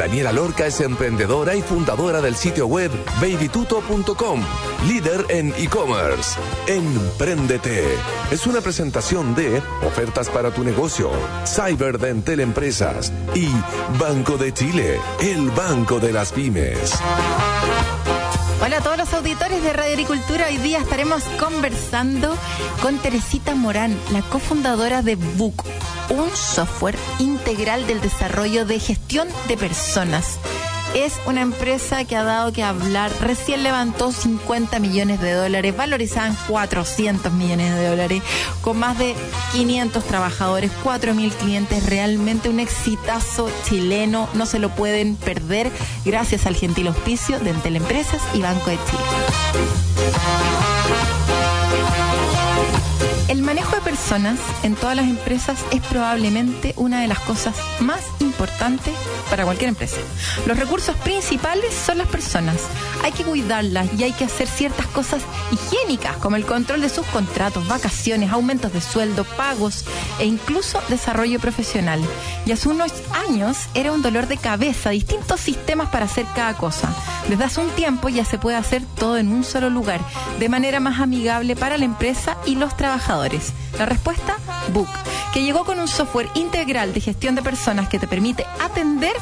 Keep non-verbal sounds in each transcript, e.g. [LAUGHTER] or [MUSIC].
Daniela Lorca es emprendedora y fundadora del sitio web babytuto.com, líder en e-commerce. Empréndete. Es una presentación de ofertas para tu negocio, Cyberdentel Empresas y Banco de Chile, el banco de las pymes. Hola a todos los auditores de Radio Agricultura. Hoy día estaremos conversando con Teresita Morán, la cofundadora de Book, un software integral del desarrollo de gestión de personas. Es una empresa que ha dado que hablar. Recién levantó 50 millones de dólares, valorizaban 400 millones de dólares, con más de 500 trabajadores, 4.000 clientes. Realmente un exitazo chileno. No se lo pueden perder gracias al gentil auspicio de Entel Empresas y Banco de Chile. El manejo de personas en todas las empresas es probablemente una de las cosas más importantes para cualquier empresa. Los recursos principales son las personas. Hay que cuidarlas y hay que hacer ciertas cosas higiénicas, como el control de sus contratos, vacaciones, aumentos de sueldo, pagos e incluso desarrollo profesional. Y hace unos años era un dolor de cabeza, distintos sistemas para hacer cada cosa. Desde hace un tiempo ya se puede hacer todo en un solo lugar, de manera más amigable para la empresa y los trabajadores. La respuesta, Book, que llegó con un software integral de gestión de personas que te permite atender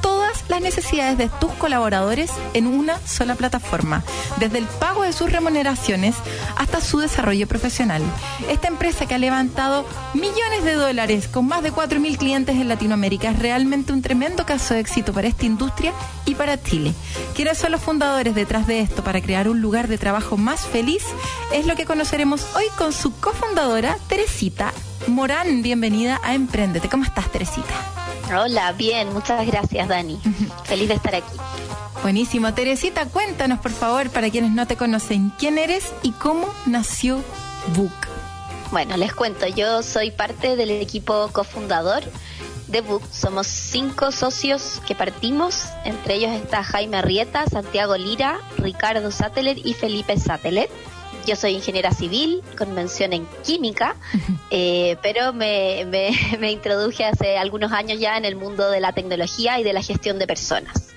todas las necesidades de tus colaboradores en una sola plataforma, desde el pago de sus remuneraciones hasta su desarrollo profesional. Esta empresa que ha levantado millones de dólares con más de 4.000 clientes en Latinoamérica es realmente un tremendo caso de éxito para esta industria y para Chile. ¿Quiénes son los fundadores detrás de esto para crear un lugar de trabajo más feliz? Es lo que conoceremos hoy con su cofundadora, Teresita Morán. Bienvenida a Emprendete. ¿Cómo estás, Teresita? Hola, bien, muchas gracias Dani. [LAUGHS] Feliz de estar aquí. Buenísimo. Teresita, cuéntanos por favor, para quienes no te conocen, quién eres y cómo nació Book. Bueno, les cuento, yo soy parte del equipo cofundador de Book. Somos cinco socios que partimos, entre ellos está Jaime Arrieta, Santiago Lira, Ricardo Sateller y Felipe Sateller. Yo soy ingeniera civil, con mención en química, eh, pero me, me, [LAUGHS] me, introduje hace algunos años ya en el mundo de la tecnología y de la gestión de personas.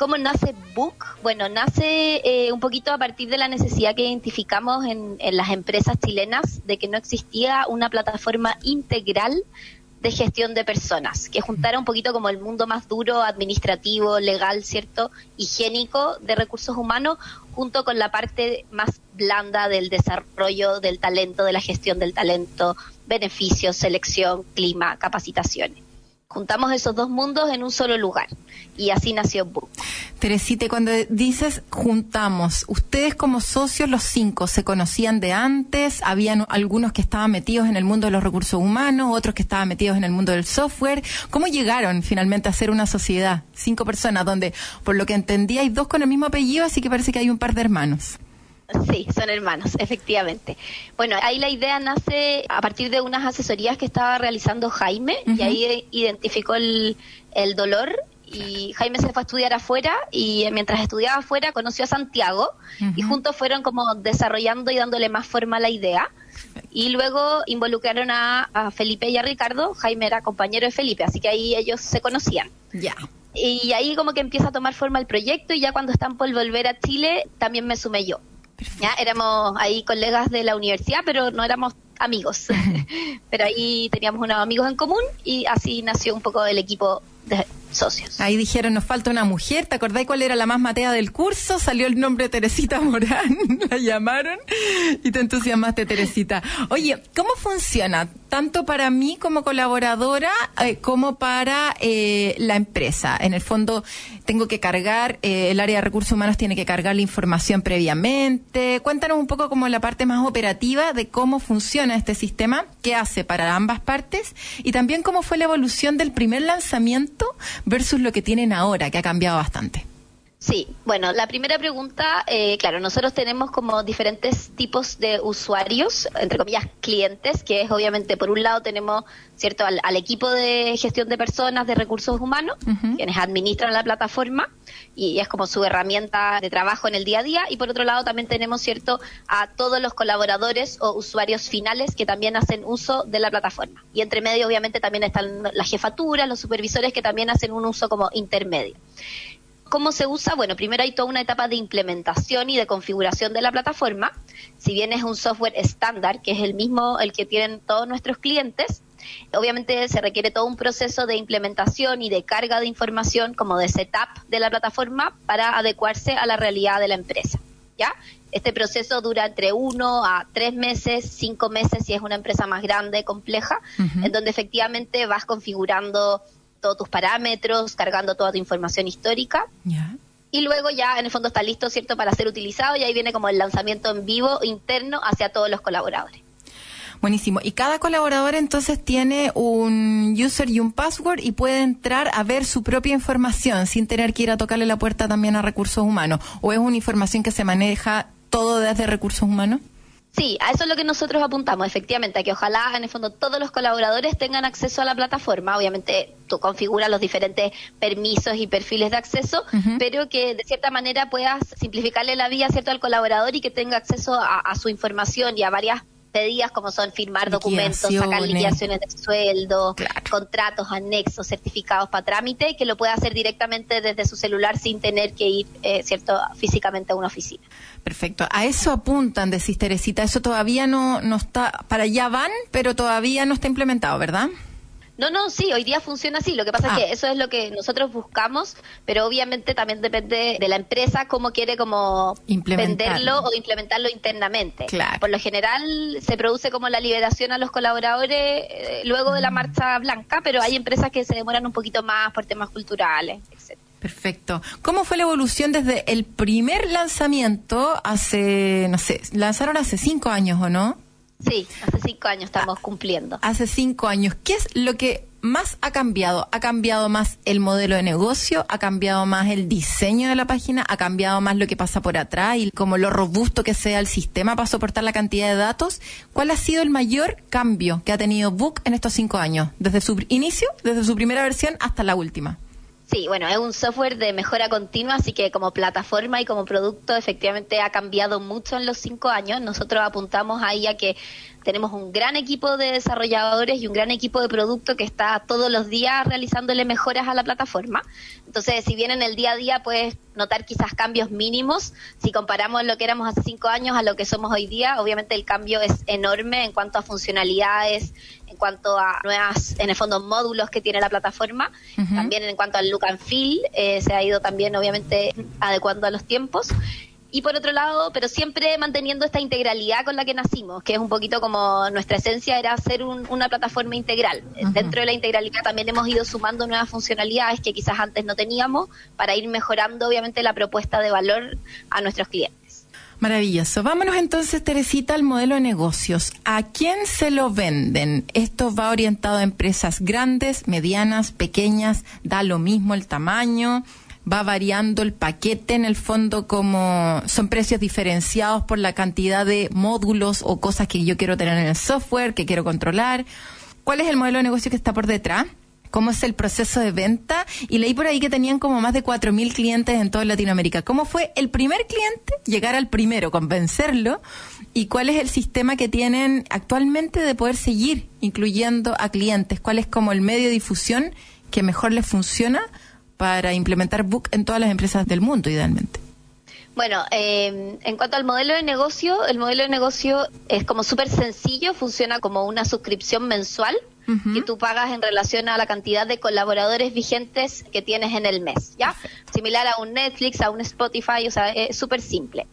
¿Cómo nace Book? Bueno, nace eh, un poquito a partir de la necesidad que identificamos en, en las empresas chilenas de que no existía una plataforma integral de gestión de personas, que juntara un poquito como el mundo más duro, administrativo, legal, ¿cierto? Higiénico de recursos humanos, junto con la parte más blanda del desarrollo del talento, de la gestión del talento, beneficios, selección, clima, capacitaciones. Juntamos esos dos mundos en un solo lugar y así nació Book. Teresita, cuando dices juntamos, ustedes como socios, los cinco, ¿se conocían de antes? ¿Habían algunos que estaban metidos en el mundo de los recursos humanos, otros que estaban metidos en el mundo del software? ¿Cómo llegaron finalmente a ser una sociedad? Cinco personas, donde por lo que entendí hay dos con el mismo apellido, así que parece que hay un par de hermanos. Sí, son hermanos, [LAUGHS] efectivamente. Bueno, ahí la idea nace a partir de unas asesorías que estaba realizando Jaime uh -huh. y ahí identificó el, el dolor y Jaime se fue a estudiar afuera y mientras estudiaba afuera conoció a Santiago uh -huh. y juntos fueron como desarrollando y dándole más forma a la idea. Y luego involucraron a, a, Felipe y a Ricardo. Jaime era compañero de Felipe, así que ahí ellos se conocían. Ya. Y ahí como que empieza a tomar forma el proyecto y ya cuando están por volver a Chile también me sumé yo. Ya éramos ahí colegas de la universidad, pero no éramos amigos. [LAUGHS] pero ahí teníamos unos amigos en común y así nació un poco el equipo socios. Ahí dijeron, nos falta una mujer, ¿te acordáis cuál era la más matea del curso? Salió el nombre Teresita Morán, [LAUGHS] la llamaron y te entusiasmaste, Teresita. Oye, ¿cómo funciona? Tanto para mí como colaboradora, eh, como para eh, la empresa. En el fondo, tengo que cargar, eh, el área de recursos humanos tiene que cargar la información previamente. Cuéntanos un poco como la parte más operativa de cómo funciona este sistema, qué hace para ambas partes y también cómo fue la evolución del primer lanzamiento versus lo que tienen ahora, que ha cambiado bastante. Sí, bueno, la primera pregunta, eh, claro, nosotros tenemos como diferentes tipos de usuarios, entre comillas, clientes, que es obviamente, por un lado tenemos, ¿cierto?, al, equipo de gestión de personas, de recursos humanos, quienes administran la plataforma, y es como su herramienta de trabajo en el día a día, y por otro lado también tenemos, ¿cierto?, a todos los colaboradores o usuarios finales que también hacen uso de la plataforma. Y entre medio, obviamente, también están las jefaturas, los supervisores que también hacen un uso como intermedio. ¿Cómo se usa? Bueno, primero hay toda una etapa de implementación y de configuración de la plataforma. Si bien es un software estándar, que es el mismo el que tienen todos nuestros clientes, obviamente se requiere todo un proceso de implementación y de carga de información como de setup de la plataforma para adecuarse a la realidad de la empresa. ¿Ya? Este proceso dura entre uno a tres meses, cinco meses si es una empresa más grande, compleja, en donde efectivamente vas configurando todos tus parámetros, cargando toda tu información histórica. Y luego ya en el fondo está listo, ¿cierto?, para ser utilizado y ahí viene como el lanzamiento en vivo interno hacia todos los colaboradores. Buenísimo. Y cada colaborador entonces tiene un user y un password y puede entrar a ver su propia información sin tener que ir a tocarle la puerta también a recursos humanos. ¿O es una información que se maneja todo desde recursos humanos? Sí, a eso es lo que nosotros apuntamos, efectivamente, a que ojalá en el fondo todos los colaboradores tengan acceso a la plataforma. Obviamente tú configuras los diferentes permisos y perfiles de acceso, pero que de cierta manera puedas simplificarle la vida cierto al colaborador y que tenga acceso a su información y a varias pedidas como son firmar documentos, sacar liquidaciones de sueldo, contratos, anexos, certificados para trámite, que lo pueda hacer directamente desde su celular sin tener que ir, eh, cierto, físicamente a una oficina. Perfecto. A eso apuntan, decís Teresita. Eso todavía no, no está, para allá van, pero todavía no está implementado, ¿verdad? No, no, sí, hoy día funciona así. Lo que pasa es que ah. eso es lo que nosotros buscamos, pero obviamente también depende de la empresa cómo quiere como venderlo o implementarlo internamente. Por lo general se produce como la liberación a los colaboradores eh, luego de la mm. marcha blanca, pero hay empresas que se demoran un poquito más por temas culturales, etc. Perfecto. ¿Cómo fue la evolución desde el primer lanzamiento hace, no sé, lanzaron hace cinco años o no? Sí, hace cinco años estamos cumpliendo. Hace cinco años. ¿Qué es lo que más ha cambiado? ¿Ha cambiado más el modelo de negocio? ¿Ha cambiado más el diseño de la página? ¿Ha cambiado más lo que pasa por atrás y como lo robusto que sea el sistema para soportar la cantidad de datos? ¿Cuál ha sido el mayor cambio que ha tenido Book en estos cinco años? Desde su inicio, desde su primera versión hasta la última. Sí, bueno, es un software de mejora continua, así que como plataforma y como producto efectivamente ha cambiado mucho en los cinco años. Nosotros apuntamos ahí a que tenemos un gran equipo de desarrolladores y un gran equipo de producto que está todos los días realizándole mejoras a la plataforma. Entonces, si bien en el día a día puedes notar quizás cambios mínimos, si comparamos lo que éramos hace cinco años a lo que somos hoy día, obviamente el cambio es enorme en cuanto a funcionalidades, cuanto a nuevas, en el fondo, módulos que tiene la plataforma, también en cuanto al look and feel, eh, se ha ido también obviamente adecuando a los tiempos y por otro lado, pero siempre manteniendo esta integralidad con la que nacimos, que es un poquito como nuestra esencia era ser una plataforma integral. Dentro de la integralidad también hemos ido sumando nuevas funcionalidades que quizás antes no teníamos para ir mejorando obviamente la propuesta de valor a nuestros clientes. Maravilloso. Vámonos entonces, Teresita, al modelo de negocios. ¿A quién se lo venden? Esto va orientado a empresas grandes, medianas, pequeñas, da lo mismo el tamaño va variando el paquete en el fondo como son precios diferenciados por la cantidad de módulos o cosas que yo quiero tener en el software, que quiero controlar. ¿Cuál es el modelo de negocio que está por detrás? ¿Cómo es el proceso de venta? Y leí por ahí que tenían como más de 4.000 clientes en toda Latinoamérica. ¿Cómo fue el primer cliente llegar al primero, convencerlo? ¿Y cuál es el sistema que tienen actualmente de poder seguir incluyendo a clientes? ¿Cuál es como el medio de difusión que mejor les funciona para implementar Book en todas las empresas del mundo, idealmente? Bueno, eh, en cuanto al modelo de negocio, el modelo de negocio es como súper sencillo, funciona como una suscripción mensual que tú pagas en relación a la cantidad de colaboradores vigentes que tienes en el mes, ¿ya? Similar a un Netflix, a un Spotify, o sea, es súper simple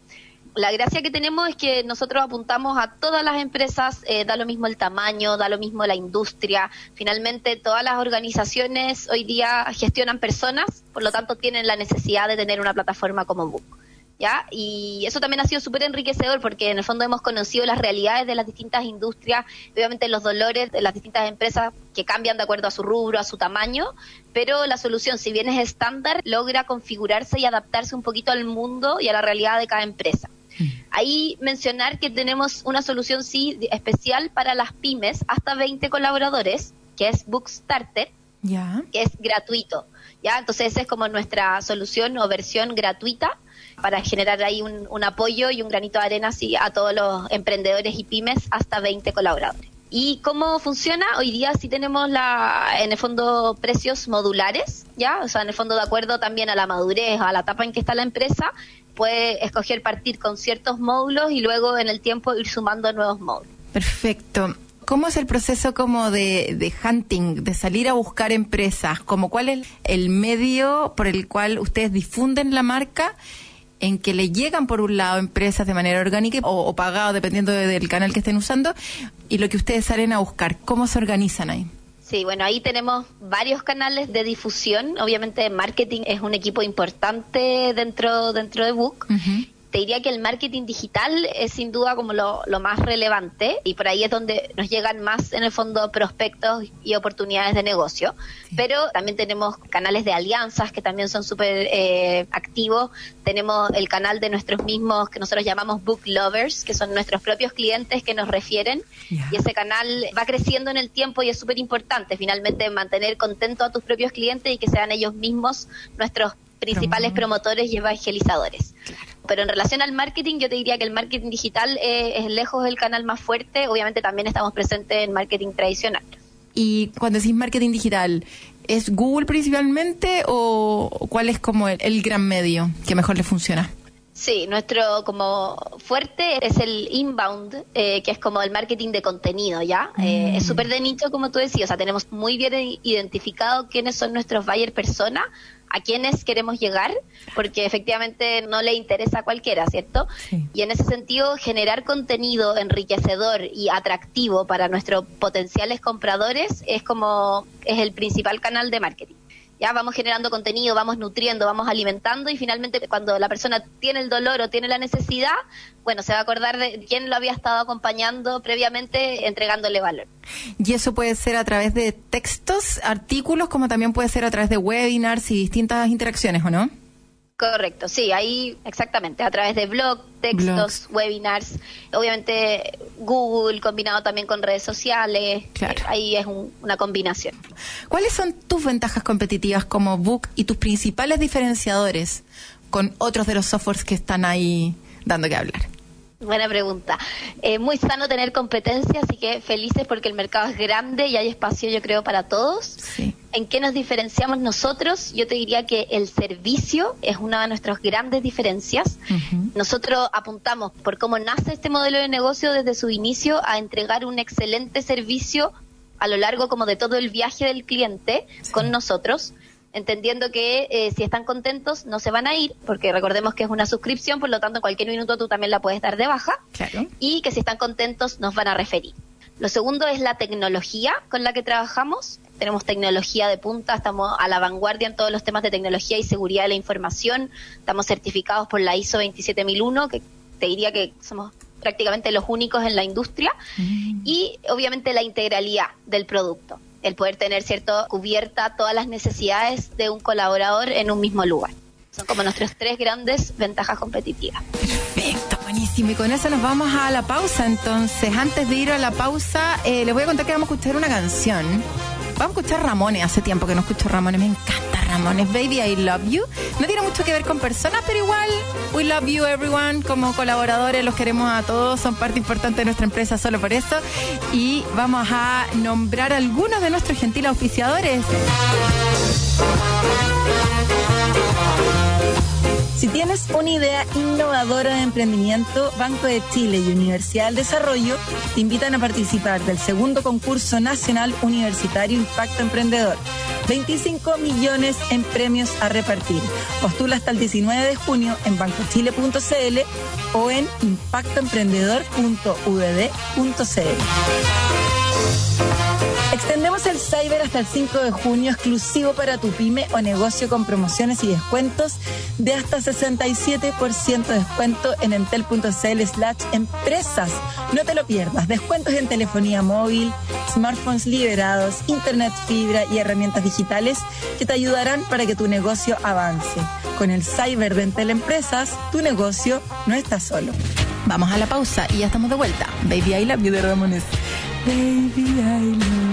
la gracia que tenemos es que nosotros apuntamos a todas las empresas, eh, da lo mismo el tamaño, da lo mismo la industria. Finalmente, todas las organizaciones hoy día gestionan personas, por lo tanto tienen la necesidad de tener una plataforma como Book. ¿Ya? Y eso también ha sido súper enriquecedor porque en el fondo hemos conocido las realidades de las distintas industrias, obviamente los dolores de las distintas empresas que cambian de acuerdo a su rubro, a su tamaño, pero la solución, si bien es estándar, logra configurarse y adaptarse un poquito al mundo y a la realidad de cada empresa. Mm. Ahí mencionar que tenemos una solución sí especial para las pymes hasta 20 colaboradores, que es Bookstarter, que es gratuito. ¿ya? Entonces esa es como nuestra solución o versión gratuita para generar ahí un, apoyo y un granito de arena así, a todos los emprendedores y pymes hasta 20 colaboradores. ¿Y cómo funciona? Hoy día sí tenemos la, en el fondo precios modulares, ¿ya? O sea, en el fondo de acuerdo también a la madurez, a la etapa en que está la empresa, puede escoger partir con ciertos módulos y luego en el tiempo ir sumando nuevos módulos. Perfecto. ¿Cómo es el proceso como de, de, hunting, de salir a buscar empresas? Como cuál es el medio por el cual ustedes difunden la marca en que le llegan por un lado empresas de manera orgánica o, pagado dependiendo del canal que estén usando y lo que ustedes salen a buscar. ¿Cómo se organizan ahí? Sí, bueno, ahí tenemos varios canales de difusión. Obviamente, marketing es un equipo importante dentro dentro de Book te diría que el marketing digital es sin duda como lo, más relevante y por ahí es donde nos llegan más en el fondo prospectos y oportunidades de negocio. Pero también tenemos canales de alianzas que también son súper eh, activos. Tenemos el canal de nuestros mismos que nosotros llamamos book lovers, que son nuestros propios clientes que nos refieren. Y ese canal va creciendo en el tiempo y es súper importante finalmente mantener contento a tus propios clientes y que sean ellos mismos nuestros principales promotores y evangelizadores. Pero en relación al marketing, yo te diría que el marketing digital eh, es lejos el canal más fuerte. Obviamente también estamos presentes en marketing tradicional. Y cuando decís marketing digital, ¿es Google principalmente o cuál es como el, gran medio que mejor le funciona? Sí, nuestro como fuerte es el inbound, eh, que es como el marketing de contenido, ¿ya? Eh, es mm. súper de nicho, como tú decías, o sea, tenemos muy bien identificado quiénes son nuestros buyer persona, a quiénes queremos llegar, porque efectivamente no le interesa a cualquiera, ¿cierto? Y en ese sentido, generar contenido enriquecedor y atractivo para nuestros potenciales compradores es como es el principal canal de marketing ya vamos generando contenido, vamos nutriendo, vamos alimentando y finalmente cuando la persona tiene el dolor o tiene la necesidad, bueno, se va a acordar de quién lo había estado acompañando previamente entregándole valor. Y eso puede ser a través de textos, artículos, como también puede ser a través de webinars y distintas interacciones, ¿o no? Correcto, sí, ahí exactamente, a través de blog, textos, webinars, obviamente Google combinado también con redes sociales, claro. ahí es una combinación. ¿Cuáles son tus ventajas competitivas como Book y tus principales diferenciadores con otros de los softwares que están ahí dando que hablar? Buena pregunta. Eh, muy sano tener competencia, así que felices porque el mercado es grande y hay espacio, yo creo, para todos. Sí. ¿En qué nos diferenciamos nosotros? Yo te diría que el servicio es una de nuestras grandes diferencias. Nosotros apuntamos por cómo nace este modelo de negocio desde su inicio a entregar un excelente servicio a lo largo como de todo el viaje del cliente con nosotros entendiendo que eh, si están contentos no se van a ir, porque recordemos que es una suscripción, por lo tanto en cualquier minuto tú también la puedes dar de baja, y que si están contentos nos van a referir. Lo segundo es la tecnología con la que trabajamos. Tenemos tecnología de punta, estamos a la vanguardia en todos los temas de tecnología y seguridad de la información. Estamos certificados por la ISO 27001, que te diría que somos prácticamente los únicos en la industria. Mm. Y obviamente la integralidad del producto el poder tener cierto cubierta todas las necesidades de un colaborador en un mismo lugar. Son como nuestras tres grandes ventajas competitivas. Perfecto, buenísimo. Y con eso nos vamos a la pausa. Entonces, antes de ir a la pausa, eh, les voy a contar que vamos a escuchar una canción. Vamos a escuchar Ramones. Hace tiempo que no escucho Ramones. Me encanta Ramones. Baby, I love you. No tiene mucho que ver con personas, pero igual, we love you everyone. Como colaboradores, los queremos a todos. Son parte importante de nuestra empresa solo por eso. Y vamos a nombrar algunos de nuestros gentiles auspiciadores. Si tienes una idea innovadora de emprendimiento, Banco de Chile y Universidad del Desarrollo te invitan a participar del segundo concurso nacional universitario Impacto Emprendedor. 25 millones en premios a repartir. Postula hasta el 19 de junio en bancochile.cl o en impactoemprendedor.udd.cl. Extendemos el Cyber hasta el 5 de junio, exclusivo para tu pyme o negocio con promociones y descuentos de hasta 67% de descuento en entel.cl slash empresas. No te lo pierdas. Descuentos en telefonía móvil, smartphones liberados, internet fibra y herramientas digitales que te ayudarán para que tu negocio avance. Con el Cyber de Entel Empresas, tu negocio no está solo. Vamos a la pausa y ya estamos de vuelta. Baby I love you de Ramones. Baby I love you.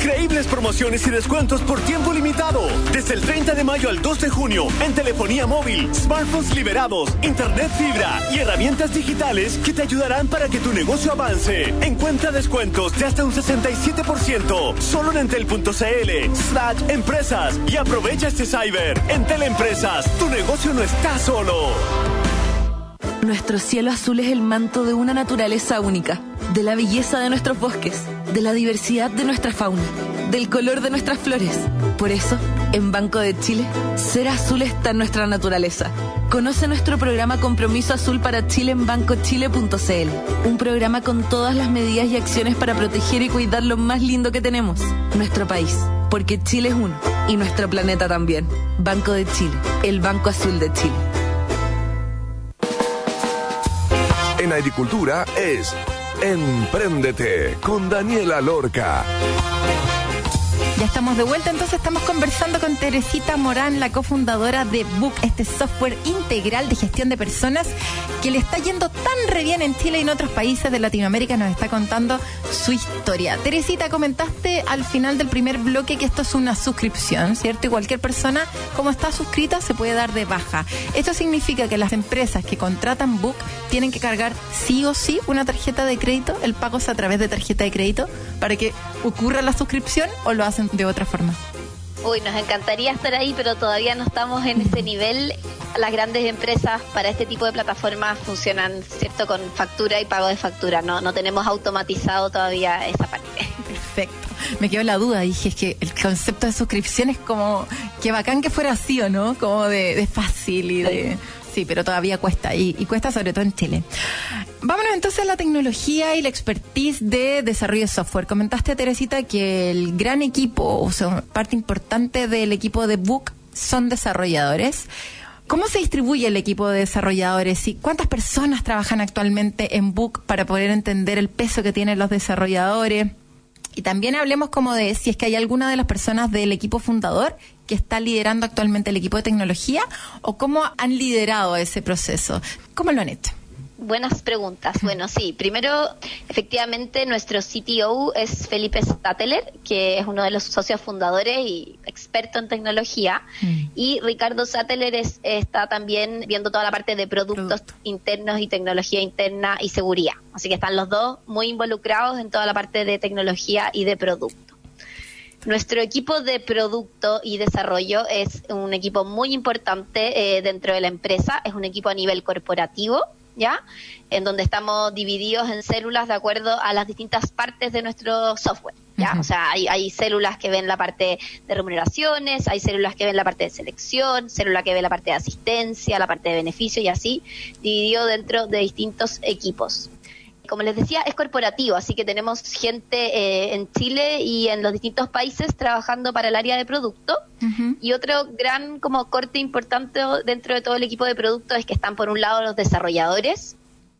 Increíbles promociones y descuentos por tiempo limitado. Desde el 30 de mayo al 2 de junio en telefonía móvil, smartphones liberados, internet fibra y herramientas digitales que te ayudarán para que tu negocio avance. Encuentra descuentos de hasta un 67% solo en entel.cl slash empresas y aprovecha este Cyber. En Teleempresas, tu negocio no está solo. Nuestro cielo azul es el manto de una naturaleza única, de la belleza de nuestros bosques, de la diversidad de nuestra fauna, del color de nuestras flores. Por eso, en Banco de Chile, ser azul está en nuestra naturaleza. Conoce nuestro programa Compromiso Azul para Chile en bancochile.cl, un programa con todas las medidas y acciones para proteger y cuidar lo más lindo que tenemos, nuestro país. Porque Chile es uno y nuestro planeta también. Banco de Chile, el Banco Azul de Chile. En agricultura es Empréndete con Daniela Lorca. Ya estamos de vuelta, entonces estamos conversando con Teresita Morán, la cofundadora de Book, este software integral de gestión de personas que le está yendo tan re bien en Chile y en otros países de Latinoamérica. Nos está contando su historia. Teresita, comentaste al final del primer bloque que esto es una suscripción, ¿cierto? Y cualquier persona, como está suscrita, se puede dar de baja. Esto significa que las empresas que contratan Book tienen que cargar sí o sí una tarjeta de crédito, el pago es a través de tarjeta de crédito, para que ocurra la suscripción o lo hacen de otra forma. Uy, nos encantaría estar ahí, pero todavía no estamos en ese nivel. Las grandes empresas para este tipo de plataformas funcionan, ¿cierto? Con factura y pago de factura. No, no tenemos automatizado todavía esa parte. [LAUGHS] Perfecto. Me quedó la duda, dije, es que el concepto de suscripción es como, que bacán que fuera así o no, como de, de fácil y de... Sí, pero todavía cuesta y, y cuesta sobre todo en Chile. Vámonos entonces a la tecnología y la expertise de desarrollo de software. Comentaste, Teresita, que el gran equipo, o sea, parte importante del equipo de Book son desarrolladores. ¿Cómo se distribuye el equipo de desarrolladores y cuántas personas trabajan actualmente en Book para poder entender el peso que tienen los desarrolladores? Y también hablemos como de si es que hay alguna de las personas del equipo fundador que está liderando actualmente el equipo de tecnología o cómo han liderado ese proceso. ¿Cómo lo han hecho? Buenas preguntas. Bueno, sí, primero, efectivamente, nuestro CTO es Felipe Stateler, que es uno de los socios fundadores y experto en tecnología. Y Ricardo Stateler es- está también viendo toda la parte de productos Producto. internos y tecnología interna y seguridad. Así que están los dos muy involucrados en toda la parte de tecnología y de producto. Nuestro equipo de producto y desarrollo es un equipo muy importante eh, dentro de la empresa, es un equipo a nivel corporativo, ¿ya? En donde estamos divididos en células de acuerdo a las distintas partes de nuestro software, ¿ya? O sea, hay, hay células que ven la parte de remuneraciones, hay células que ven la parte de selección, célula que ve la parte de asistencia, la parte de beneficio y así, dividido dentro de distintos equipos como les decía, es corporativo, así que tenemos gente eh, en Chile y en los distintos países trabajando para el área de producto. Y otro gran como corte importante dentro de todo el equipo de producto es que están por un lado los desarrolladores,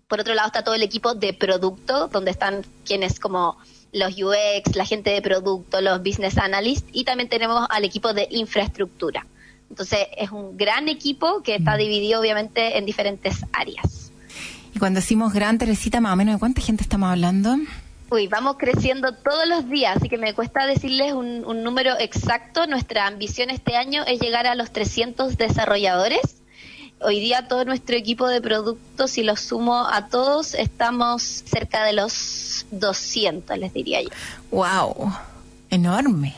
por otro lado está todo el equipo de producto, donde están quienes como los UX, la gente de producto, los business analysts, y también tenemos al equipo de infraestructura. Entonces es un gran equipo que está dividido obviamente en diferentes áreas. Y cuando decimos gran Teresita, más o menos de cuánta gente estamos hablando. Uy, vamos creciendo todos los días, así que me cuesta decirles un, un número exacto. Nuestra ambición este año es llegar a los 300 desarrolladores. Hoy día todo nuestro equipo de productos, si los sumo a todos, estamos cerca de los 200, les diría yo. ¡Wow! Enorme.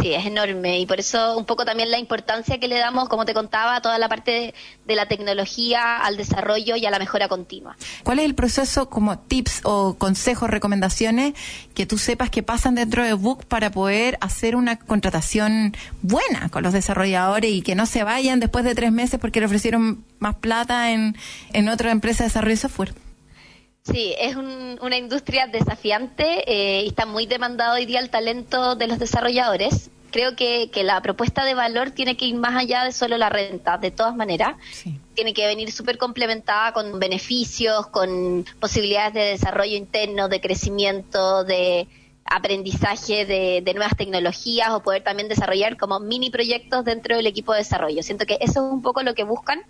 Sí, es enorme y por eso un poco también la importancia que le damos, como te contaba, a toda la parte de, la tecnología, al desarrollo y a la mejora continua. ¿Cuál es el proceso como tips o consejos, recomendaciones que tú sepas que pasan dentro de Book para poder hacer una contratación buena con los desarrolladores y que no se vayan después de tres meses porque le ofrecieron más plata en, en otra empresa de desarrollo de software? Sí, es un- una industria desafiante eh, y está muy demandado hoy día el talento de los desarrolladores. Creo que, que la propuesta de valor tiene que ir más allá de solo la renta, de todas maneras. Sí. Tiene que venir súper complementada con beneficios, con posibilidades de desarrollo interno, de crecimiento, de aprendizaje de, de nuevas tecnologías o poder también desarrollar como mini proyectos dentro del equipo de desarrollo. Siento que eso es un poco lo que buscan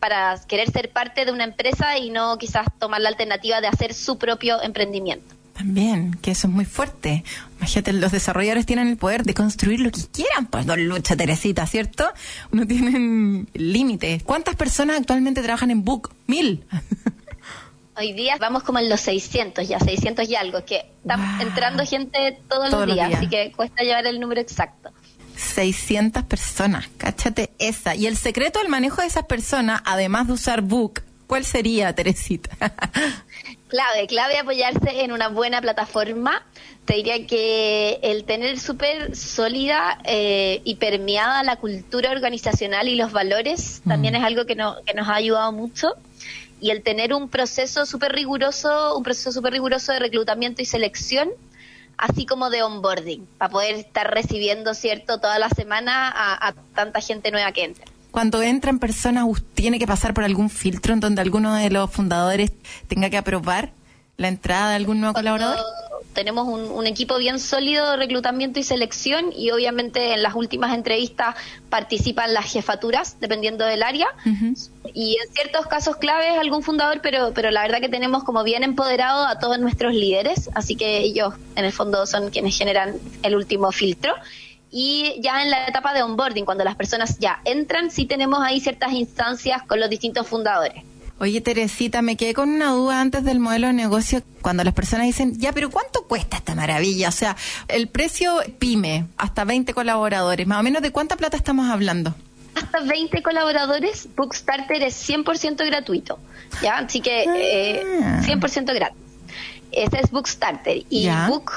para querer ser parte de una empresa y no quizás tomar la alternativa de hacer su propio emprendimiento. También, que eso es muy fuerte. Imagínate, los desarrolladores tienen el poder de construir lo que quieran. Pues no lucha, Teresita, ¿cierto? No tienen límites. ¿Cuántas personas actualmente trabajan en Book? Mil. Hoy día vamos como en los 600 ya, 600 y algo, que está Wow. entrando gente todos, Todos los días. así que cuesta llevar el número exacto. 600 personas, cáchate esa. Y el secreto del manejo de esas personas, además de usar Book, ¿cuál sería, Teresita? [LAUGHS] Clave, clave apoyarse en una buena plataforma. Te diría que el tener súper sólida eh, y permeada la cultura organizacional y los valores también es algo que, no- que nos ha ayudado mucho. Y el tener un proceso súper riguroso, un proceso súper riguroso de reclutamiento y selección, así como de onboarding, para poder estar recibiendo, ¿cierto?, toda la semana a, a tanta gente nueva que entra. Cuando entran personas, ¿tiene que pasar por algún filtro en donde alguno de los fundadores tenga que aprobar la entrada de algún nuevo colaborador? Tenemos un, un equipo bien sólido de reclutamiento y selección y obviamente en las últimas entrevistas participan las jefaturas dependiendo del área y en ciertos casos claves algún fundador, pero, pero la verdad que tenemos como bien empoderado a todos nuestros líderes, así que ellos en el fondo son quienes generan el último filtro. Y ya en la etapa de onboarding, cuando las personas ya entran, sí tenemos ahí ciertas instancias con los distintos fundadores. Oye, Teresita, me quedé con una duda antes del modelo de negocio. Cuando las personas dicen, ya, pero ¿cuánto cuesta esta maravilla? O sea, el precio pyme, hasta 20 colaboradores, más o menos de cuánta plata estamos hablando. Hasta 20 colaboradores, Bookstarter es 100% gratuito. ¿ya? Así que eh, Ah. 100% gratis. Este es Bookstarter. Y Ya. Book,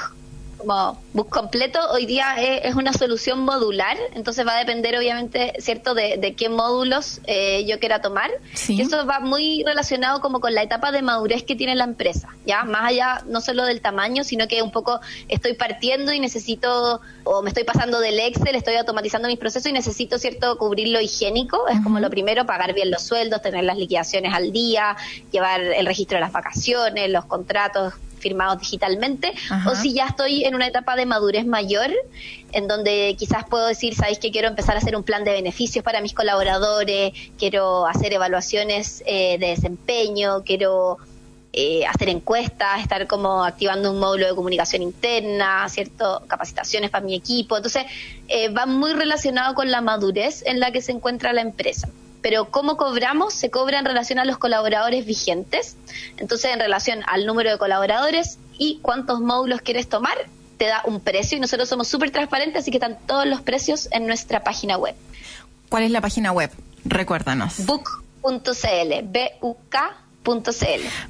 como Book completo, hoy día es, es una solución modular. Entonces va a depender, obviamente, ¿cierto?, de, de qué módulos eh, yo quiera tomar. Sí. Y eso va muy relacionado como con la etapa de madurez que tiene la empresa. Ya, más allá no solo del tamaño, sino que un poco estoy partiendo y necesito, o me estoy pasando del Excel, estoy automatizando mis procesos y necesito, ¿cierto?, cubrir lo higiénico. Es como lo primero, pagar bien los sueldos, tener las liquidaciones al día, llevar el registro de las vacaciones, los contratos firmados digitalmente, Ajá. o si ya estoy en una etapa de madurez mayor, en donde quizás puedo decir, sabéis que quiero empezar a hacer un plan de beneficios para mis colaboradores, quiero hacer evaluaciones eh, de desempeño, quiero eh, hacer encuestas, estar como activando un módulo de comunicación interna, cierto, capacitaciones para mi equipo. Entonces, eh, va muy relacionado con la madurez en la que se encuentra la empresa. Pero cómo cobramos, se cobra en relación a los colaboradores vigentes. Entonces, en relación al número de colaboradores y cuántos módulos quieres tomar, te da un precio y nosotros somos súper transparentes, así que están todos los precios en nuestra página web. ¿Cuál es la página web? Recuérdanos. book.cl, B-U-K.cl.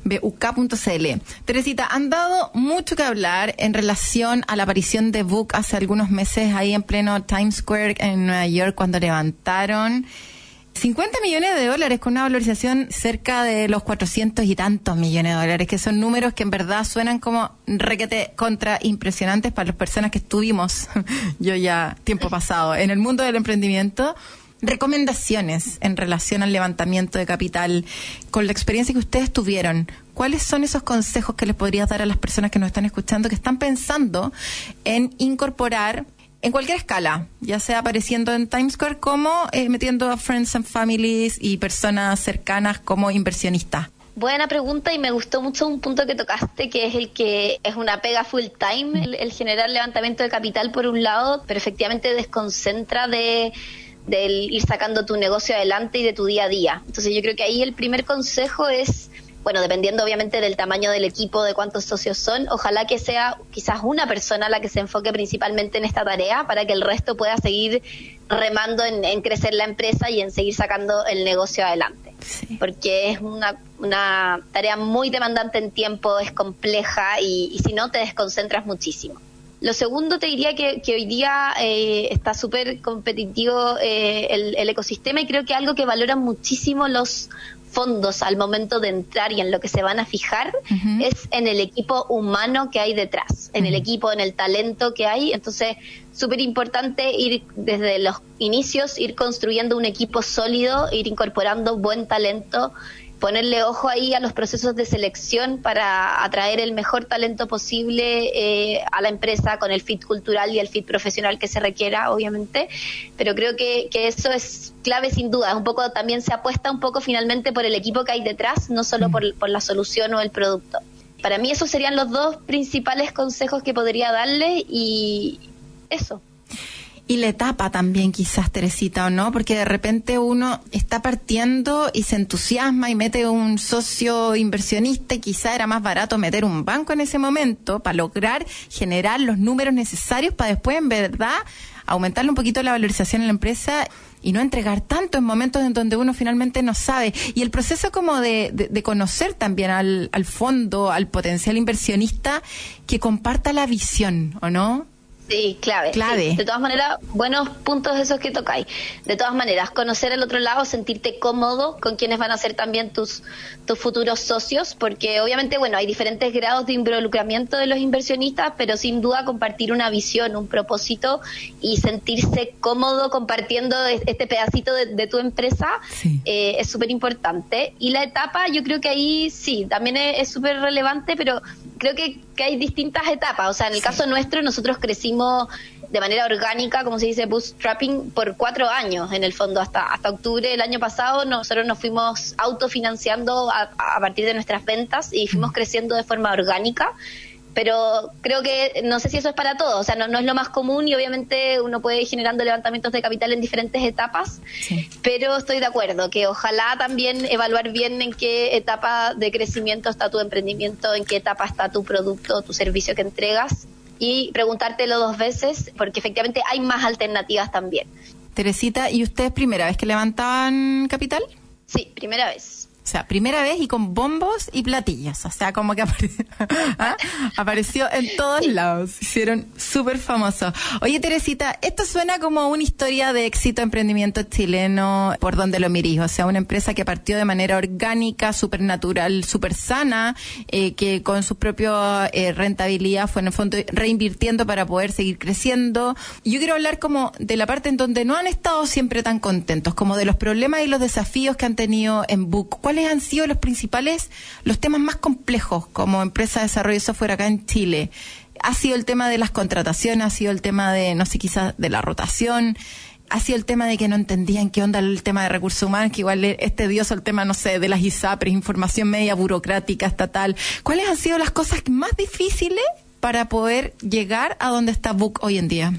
BUK.cl. Teresita, han dado mucho que hablar en relación a la aparición de Book hace algunos meses ahí en pleno Times Square en Nueva York cuando levantaron 50 millones de dólares con una valorización cerca de los 400 y tantos millones de dólares, que son números que en verdad suenan como requete contra impresionantes para las personas que estuvimos, [LAUGHS] yo ya tiempo pasado, en el mundo del emprendimiento. Recomendaciones en relación al levantamiento de capital, con la experiencia que ustedes tuvieron, ¿cuáles son esos consejos que les podrías dar a las personas que nos están escuchando, que están pensando en incorporar en cualquier escala, ya sea apareciendo en Times Square como eh, metiendo a friends and families y personas cercanas como inversionistas? Buena pregunta y me gustó mucho un punto que tocaste, que es el que es una pega full time, el, el generar levantamiento de capital por un lado, pero efectivamente desconcentra de ir sacando tu negocio adelante y de tu día a día. Entonces yo creo que ahí el primer consejo es, bueno, dependiendo obviamente del tamaño del equipo, de cuántos socios son, ojalá que sea quizás una persona la que se enfoque principalmente en esta tarea para que el resto pueda seguir remando en, en crecer la empresa y en seguir sacando el negocio adelante Sí. porque es una, una tarea muy demandante en tiempo, es compleja y, y si no te desconcentras muchísimo. Lo segundo te diría que, que hoy día eh, está súper competitivo eh, el, el ecosistema y creo que algo que valoran muchísimo los fondos al momento de entrar y en lo que se van a fijar es en el equipo humano que hay detrás, en el equipo, en el talento que hay. Entonces, súper importante ir desde los inicios, ir construyendo un equipo sólido, ir incorporando buen talento, ponerle ojo ahí a los procesos de selección para atraer el mejor talento posible eh, a la empresa con el fit cultural y el fit profesional que se requiera, obviamente. Pero creo que, que eso es clave sin duda. Un poco también se apuesta un poco finalmente por el equipo que hay detrás, no solo por, por la solución o el producto. Para mí esos serían los dos principales consejos que podría darle y eso. Y la etapa también, quizás, Teresita, ¿o no? Porque de repente uno está partiendo y se entusiasma y mete un socio inversionista y quizá era más barato meter un banco en ese momento para lograr generar los números necesarios para después, en verdad, aumentarle un poquito la valorización en la empresa y no entregar tanto en momentos en donde uno finalmente no sabe. Y el proceso como de, de- de conocer también al, al fondo, al potencial inversionista que comparta la visión, ¿o no? Sí, clave. Clave. sí. De todas maneras, buenos puntos esos que tocáis. De todas maneras, conocer el otro lado, sentirte cómodo con quienes van a ser también tus, tus futuros socios, porque obviamente, bueno, hay diferentes grados de involucramiento de los inversionistas, pero sin duda compartir una visión, un propósito y sentirse cómodo compartiendo es- este pedacito de, de tu empresa Sí. eh, es súper importante. Y la etapa, yo creo que ahí sí, también es es súper relevante, pero creo que, que hay distintas etapas. O sea, en el caso nuestro, nosotros crecimos de manera orgánica, como se dice, bootstrapping, por cuatro años, en el fondo, hasta, hasta octubre del año pasado, nosotros nos fuimos autofinanciando a, a partir de nuestras ventas y fuimos creciendo de forma orgánica. Pero creo que no sé si eso es para todos, o sea, no, no es lo más común y obviamente uno puede ir generando levantamientos de capital en diferentes etapas, pero estoy de acuerdo que ojalá también evaluar bien en qué etapa de crecimiento está tu emprendimiento, en qué etapa está tu producto, tu servicio que entregas y preguntártelo dos veces porque efectivamente hay más alternativas también. Teresita, ¿y ustedes primera vez que levantaban capital? Sí, primera vez. O sea, primera vez y con bombos y platillos. O sea, como que [LAUGHS] apare- ¿Ah? apareció en todos lados. Hicieron súper famosos. Oye, Teresita, esto suena como una historia de éxito emprendimiento chileno por donde lo mirís. O sea, una empresa que partió de manera orgánica, súper natural, súper sana, eh, que con su propia eh, rentabilidad fue en el fondo reinvirtiendo para poder seguir creciendo. Yo quiero hablar como de la parte en donde no han estado siempre tan contentos, como de los problemas y los desafíos que han tenido en Book. ¿Cuáles han sido los principales, los temas más complejos como empresa de desarrollo de software acá en Chile? Ha sido el tema de las contrataciones, ha sido el tema de, no sé, quizás de la rotación, ha sido el tema de que no entendían qué onda el tema de recursos humanos, que igual es tedioso el tema, no sé, de las ISAPRES, información media burocrática estatal. ¿Cuáles han sido las cosas más difíciles para poder llegar a donde está Book hoy en día?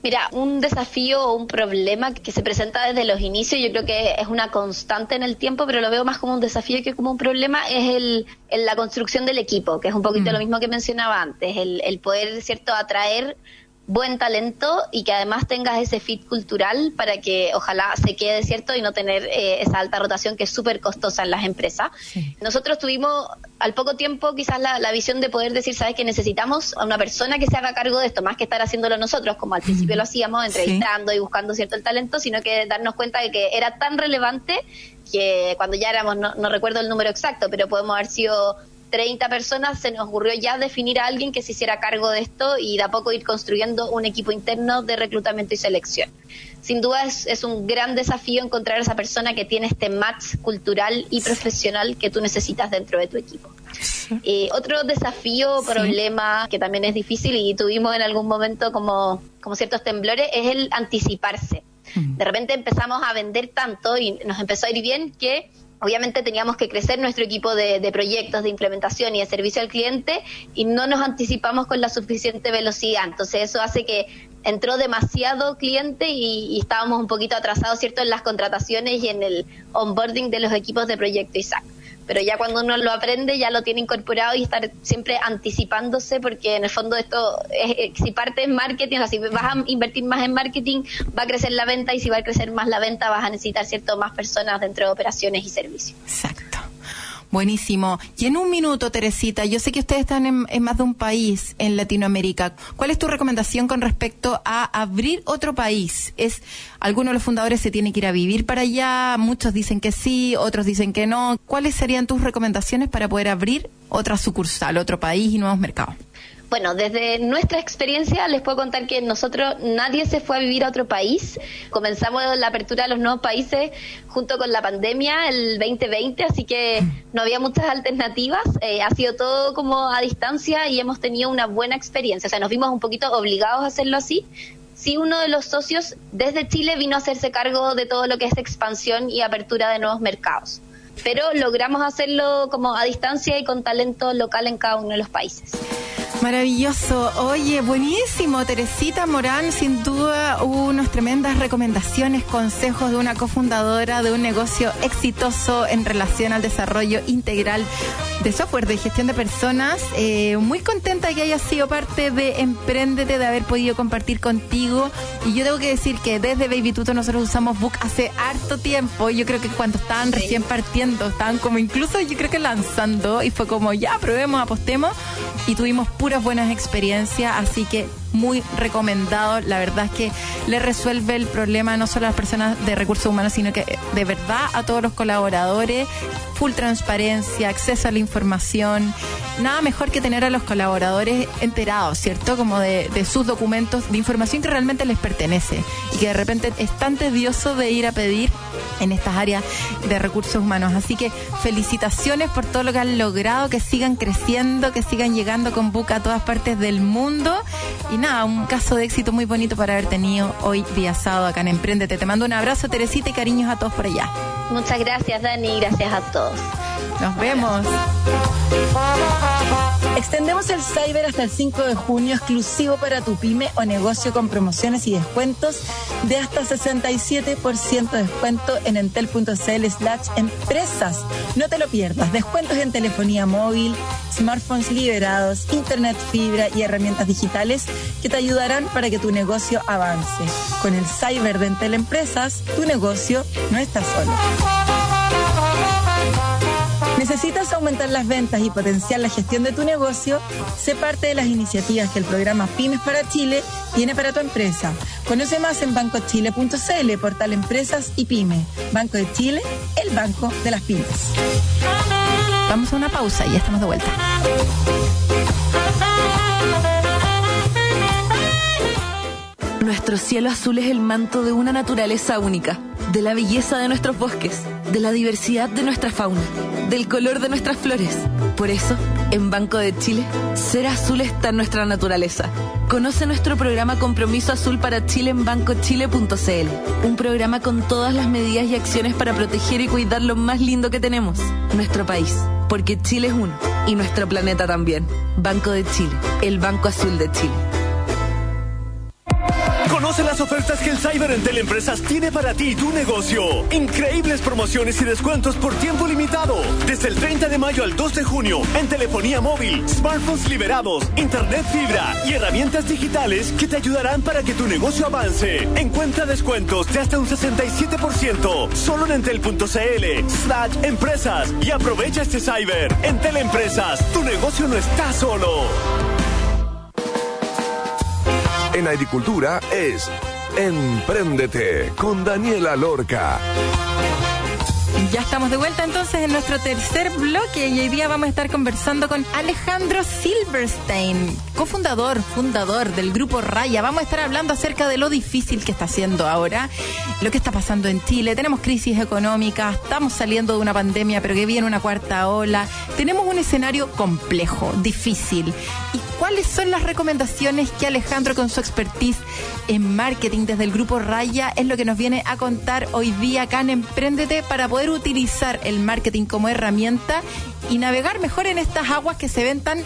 Mira, un desafío o un problema que se presenta desde los inicios, yo creo que es una constante en el tiempo, pero lo veo más como un desafío que como un problema, es el, el- la construcción del equipo, que es un poquito lo mismo que mencionaba antes, el, el poder, ¿cierto?, atraer buen talento y que además tengas ese fit cultural para que ojalá se quede, ¿cierto?, y no tener eh, esa alta rotación que es súper costosa en las empresas. Nosotros tuvimos al poco tiempo quizás la, la visión de poder decir, ¿sabes?, que necesitamos a una persona que se haga cargo de esto, más que estar haciéndolo nosotros, como al principio lo hacíamos, entrevistando y buscando cierto el talento, sino que darnos cuenta de que era tan relevante que cuando ya éramos, no, no recuerdo el número exacto, pero podemos haber sido 30 personas, se nos ocurrió ya definir a alguien que se hiciera cargo de esto y de a poco ir construyendo un equipo interno de reclutamiento y selección. Sin duda es, es un gran desafío encontrar a esa persona que tiene este match cultural y profesional que tú necesitas dentro de tu equipo. Eh, otro desafío, problema que también es difícil y tuvimos en algún momento como, como ciertos temblores es el anticiparse. De repente empezamos a vender tanto y nos empezó a ir bien que obviamente teníamos que crecer nuestro equipo de, proyectos, de implementación y de servicio al cliente y no nos anticipamos con la suficiente velocidad. Entonces eso hace que entró demasiado cliente y, y estábamos un poquito atrasados, ¿cierto?, en las contrataciones y en el onboarding de los equipos de proyecto ISAC. Pero ya cuando uno lo aprende, ya lo tiene incorporado y estar siempre anticipándose, porque en el fondo esto, es, eh, si parte en marketing, o sea, si vas a invertir más en marketing, va a crecer la venta y si va a crecer más la venta, vas a necesitar, ¿cierto?, más personas dentro de operaciones y servicios. Exacto. Buenísimo. Y en un minuto, Teresita, yo sé que ustedes están en, más de un país en Latinoamérica. ¿Cuál es tu recomendación con respecto a abrir otro país? Es algunos de los fundadores se tienen que ir a vivir para allá, muchos dicen que sí, otros dicen que no. ¿Cuáles serían tus recomendaciones para poder abrir otra sucursal, otro país y nuevos mercados? Bueno, desde nuestra experiencia les puedo contar que nosotros nadie se fue a vivir a otro país. Comenzamos la apertura de los nuevos países junto con la pandemia el 2020, así que no había muchas [LAUGHS] alternativas. Eh, ha sido todo como a distancia y hemos tenido una buena experiencia. O sea, nos vimos un poquito obligados a hacerlo así. Sí, uno de los socios desde Chile vino a hacerse cargo de todo lo que es expansión y apertura de nuevos mercados. Pero logramos hacerlo como a distancia y con talento local en cada uno de los países. Maravilloso. Oye, buenísimo. Teresita Morán, sin duda, unas tremendas recomendaciones, consejos de una cofundadora de un negocio exitoso en relación al desarrollo integral de software de gestión de personas. Eh, muy contenta que hayas sido parte de Emprendete, de haber podido compartir contigo. Y yo tengo que decir que desde Baby Tuto nosotros usamos Book hace harto tiempo. Yo creo que cuando estaban recién partiendo, estaban como incluso yo creo que lanzando y fue como ya probemos, apostemos y tuvimos puras buenas experiencias, así que muy recomendado. La verdad es que le resuelve el problema no solo a las personas de recursos humanos, sino que de verdad a todos los colaboradores. Full transparencia, acceso a la información. Nada mejor que tener a los colaboradores enterados, ¿cierto? Como de, de sus documentos, de información que realmente les pertenece y que de repente es tan tedioso de ir a pedir en estas áreas de recursos humanos. Así que felicitaciones por todo lo que han logrado, que sigan creciendo, que sigan llegando con Buca a todas partes del mundo. Y nada, un caso de éxito muy bonito para haber tenido hoy día sábado acá en Emprendete. Te mando un abrazo, Teresita, y cariños a todos por allá. Muchas gracias, Dani. Gracias a todos. Nos vemos. Extendemos el Cyber hasta el 5 de junio, exclusivo para tu pyme o negocio con promociones y descuentos de hasta 67% de descuento en entel.cl slash empresas. No te lo pierdas. Descuentos en telefonía móvil, smartphones liberados, internet fibra y herramientas digitales que te ayudarán para que tu negocio avance. Con el Cyber de Entel Empresas, tu negocio no está solo. ¿Necesitas aumentar las ventas y potenciar la gestión de tu negocio? Sé parte de las iniciativas que el programa Pymes para Chile tiene para tu empresa. Conoce más en bancochile.cl, portal Empresas y Pyme. Banco de Chile, el banco de las pymes. Vamos a una pausa y ya estamos de vuelta. Nuestro cielo azul es el manto de una naturaleza única, de la belleza de nuestros bosques, de la diversidad de nuestra fauna, del color de nuestras flores. Por eso, en Banco de Chile, ser azul está en nuestra naturaleza. Conoce nuestro programa Compromiso Azul para Chile en bancochile.cl, un programa con todas las medidas y acciones para proteger y cuidar lo más lindo que tenemos, nuestro país. Porque Chile es uno y nuestro planeta también. Banco de Chile, el Banco Azul de Chile. Ofertas que el Cyber en Teleempresas tiene para ti y tu negocio. Increíbles promociones y descuentos por tiempo limitado. Desde el 30 de mayo al 2 de junio, en telefonía móvil, smartphones liberados, internet fibra y herramientas digitales que te ayudarán para que tu negocio avance. Encuentra descuentos de hasta un 67% solo en entel.cl slash empresas y aprovecha este Cyber. En Teleempresas, tu negocio no está solo. En agricultura es Empréndete con Daniela Lorca. Ya estamos de vuelta entonces en nuestro tercer bloque y hoy día vamos a estar conversando con Alejandro Silverstein, cofundador, fundador del grupo Raya. Vamos a estar hablando acerca de lo difícil que está haciendo ahora, lo que está pasando en Chile. Tenemos crisis económica, estamos saliendo de una pandemia, pero que viene una cuarta ola. Tenemos un escenario complejo, difícil. ¿Y cuáles son las recomendaciones que Alejandro, con su expertise en marketing desde el grupo Raya, es lo que nos viene a contar hoy día acá en Emprendete para poder utilizar el marketing como herramienta y navegar mejor en estas aguas que se ven tan